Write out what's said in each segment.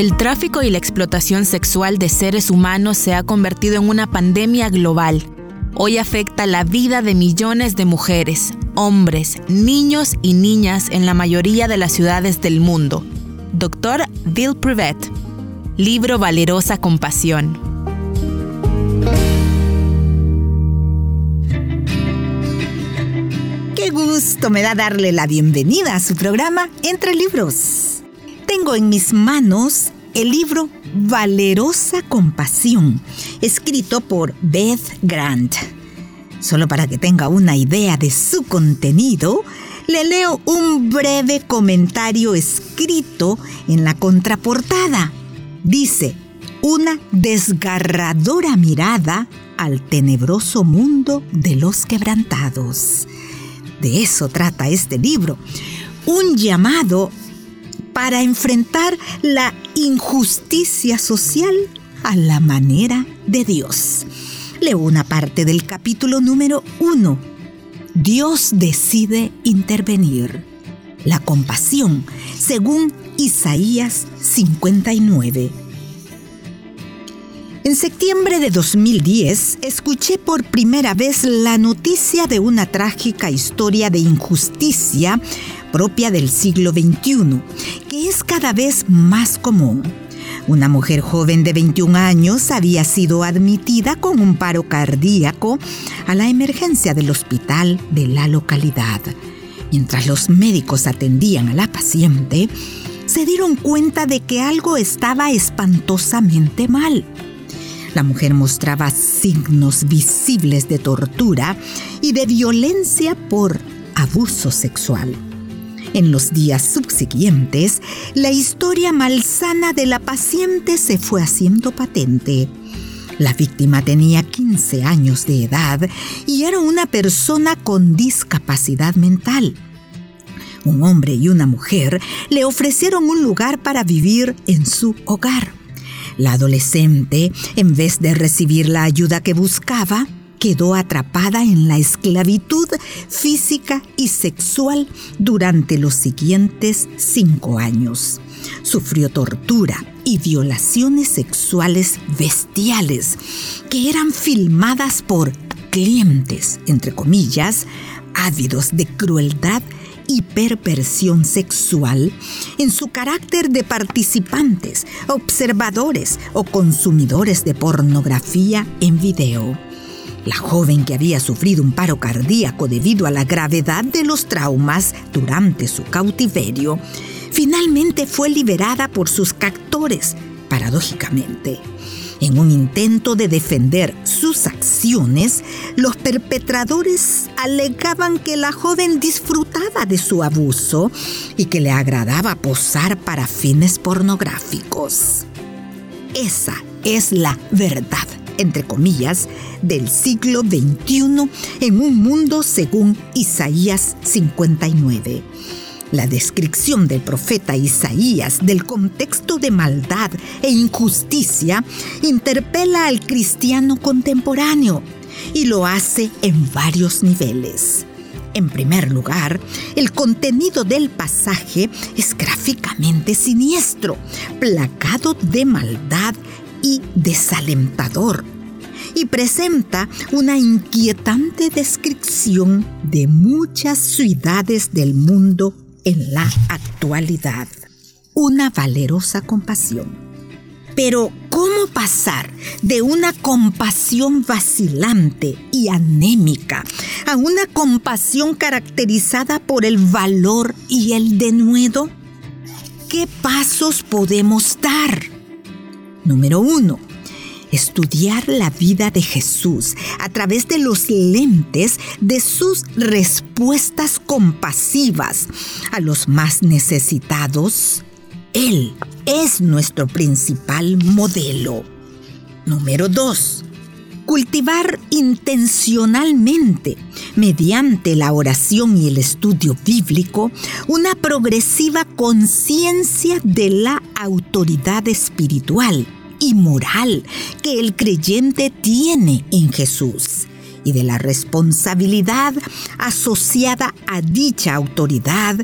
El tráfico y la explotación sexual de seres humanos se ha convertido en una pandemia global. Hoy afecta la vida de millones de mujeres, hombres, niños y niñas en la mayoría de las ciudades del mundo. Doctor Bill Privet. Libro Valerosa Compasión. Qué gusto me da darle la bienvenida a su programa Entre Libros tengo en mis manos el libro Valerosa Compasión, escrito por Beth Grant. Solo para que tenga una idea de su contenido, le leo un breve comentario escrito en la contraportada. Dice, una desgarradora mirada al tenebroso mundo de los quebrantados. De eso trata este libro. Un llamado para enfrentar la injusticia social a la manera de Dios. Leo una parte del capítulo número uno. Dios decide intervenir. La compasión, según Isaías 59. En septiembre de 2010 escuché por primera vez la noticia de una trágica historia de injusticia propia del siglo XXI, que es cada vez más común. Una mujer joven de 21 años había sido admitida con un paro cardíaco a la emergencia del hospital de la localidad. Mientras los médicos atendían a la paciente, se dieron cuenta de que algo estaba espantosamente mal. La mujer mostraba signos visibles de tortura y de violencia por abuso sexual. En los días subsiguientes, la historia malsana de la paciente se fue haciendo patente. La víctima tenía 15 años de edad y era una persona con discapacidad mental. Un hombre y una mujer le ofrecieron un lugar para vivir en su hogar. La adolescente, en vez de recibir la ayuda que buscaba, quedó atrapada en la esclavitud física y sexual durante los siguientes cinco años. Sufrió tortura y violaciones sexuales bestiales que eran filmadas por clientes, entre comillas, ávidos de crueldad y perversión sexual en su carácter de participantes, observadores o consumidores de pornografía en video. La joven que había sufrido un paro cardíaco debido a la gravedad de los traumas durante su cautiverio, finalmente fue liberada por sus captores, paradójicamente. En un intento de defender sus acciones, los perpetradores alegaban que la joven disfrutaba de su abuso y que le agradaba posar para fines pornográficos. Esa es la verdad entre comillas, del siglo XXI en un mundo según Isaías 59. La descripción del profeta Isaías del contexto de maldad e injusticia interpela al cristiano contemporáneo y lo hace en varios niveles. En primer lugar, el contenido del pasaje es gráficamente siniestro, plagado de maldad y desalentador y presenta una inquietante descripción de muchas ciudades del mundo en la actualidad. Una valerosa compasión. Pero, ¿cómo pasar de una compasión vacilante y anémica a una compasión caracterizada por el valor y el denuedo? ¿Qué pasos podemos dar? Número uno, estudiar la vida de Jesús a través de los lentes de sus respuestas compasivas a los más necesitados. Él es nuestro principal modelo. Número 2. Cultivar intencionalmente, mediante la oración y el estudio bíblico, una progresiva conciencia de la autoridad espiritual y moral que el creyente tiene en Jesús y de la responsabilidad asociada a dicha autoridad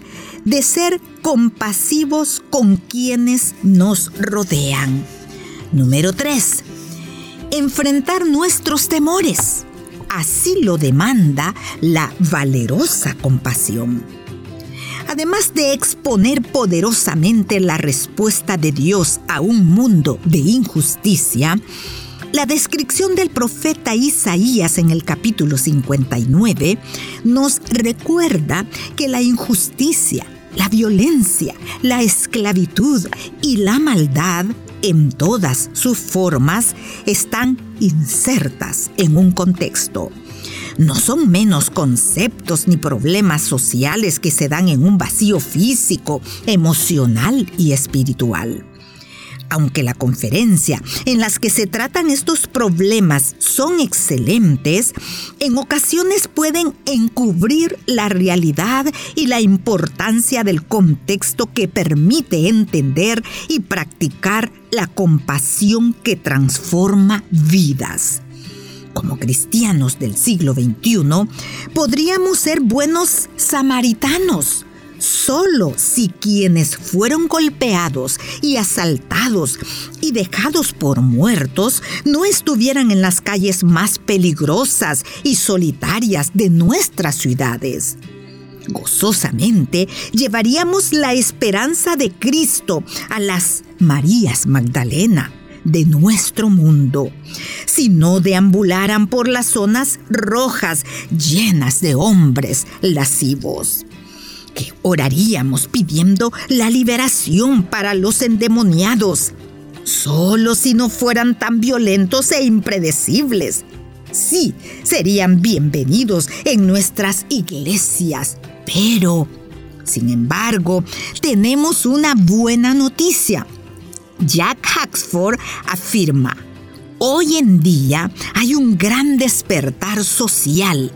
de ser compasivos con quienes nos rodean. Número 3. Enfrentar nuestros temores. Así lo demanda la valerosa compasión. Además de exponer poderosamente la respuesta de Dios a un mundo de injusticia, la descripción del profeta Isaías en el capítulo 59 nos recuerda que la injusticia, la violencia, la esclavitud y la maldad en todas sus formas están insertas en un contexto. No son menos conceptos ni problemas sociales que se dan en un vacío físico, emocional y espiritual. Aunque la conferencia en las que se tratan estos problemas son excelentes, en ocasiones pueden encubrir la realidad y la importancia del contexto que permite entender y practicar la compasión que transforma vidas como cristianos del siglo XXI, podríamos ser buenos samaritanos Solo si quienes fueron golpeados y asaltados y dejados por muertos no estuvieran en las calles más peligrosas y solitarias de nuestras ciudades. Gozosamente llevaríamos la esperanza de Cristo a las Marías Magdalena de nuestro mundo, si no deambularan por las zonas rojas llenas de hombres lascivos que oraríamos pidiendo la liberación para los endemoniados, solo si no fueran tan violentos e impredecibles. Sí, serían bienvenidos en nuestras iglesias, pero, sin embargo, tenemos una buena noticia. Jack Haxford afirma, hoy en día hay un gran despertar social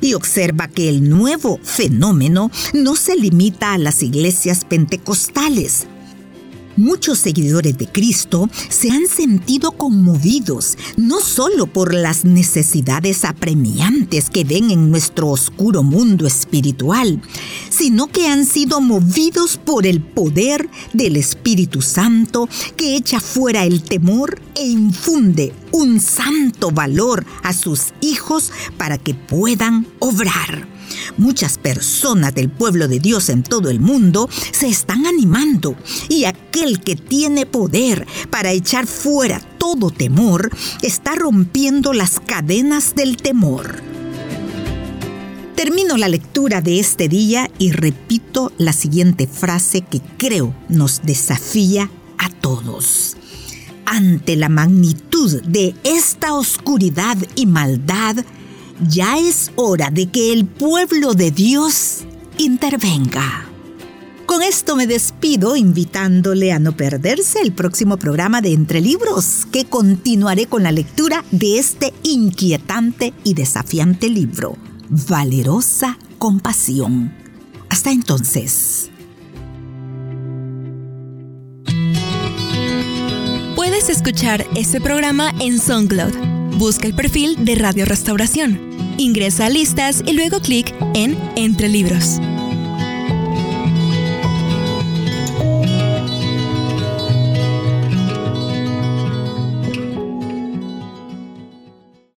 y observa que el nuevo fenómeno no se limita a las iglesias pentecostales. Muchos seguidores de Cristo se han sentido conmovidos no solo por las necesidades apremiantes que ven en nuestro oscuro mundo espiritual, sino que han sido movidos por el poder del Espíritu Santo que echa fuera el temor e infunde un santo valor a sus hijos para que puedan obrar. Muchas personas del pueblo de Dios en todo el mundo se están animando y aquel que tiene poder para echar fuera todo temor está rompiendo las cadenas del temor. Termino la lectura de este día y repito la siguiente frase que creo nos desafía a todos. Ante la magnitud de esta oscuridad y maldad, ya es hora de que el pueblo de Dios intervenga. Con esto me despido invitándole a no perderse el próximo programa de Entre Libros, que continuaré con la lectura de este inquietante y desafiante libro, Valerosa Compasión. Hasta entonces. Puedes escuchar este programa en SoundCloud Busca el perfil de Radio Restauración. Ingresa a listas y luego clic en Entre Libros.